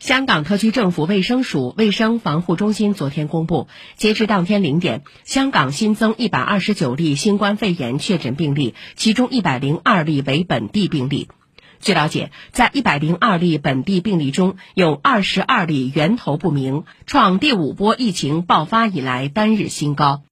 香港特区政府卫生署卫生防护中心昨天公布截至当天零点香港新增一百二十九例新冠肺炎确诊病例其中一百零二例为本地病例。据了解在一百零二例本地病例中有二十二例源头不明创第五波疫情爆发以来单日新高。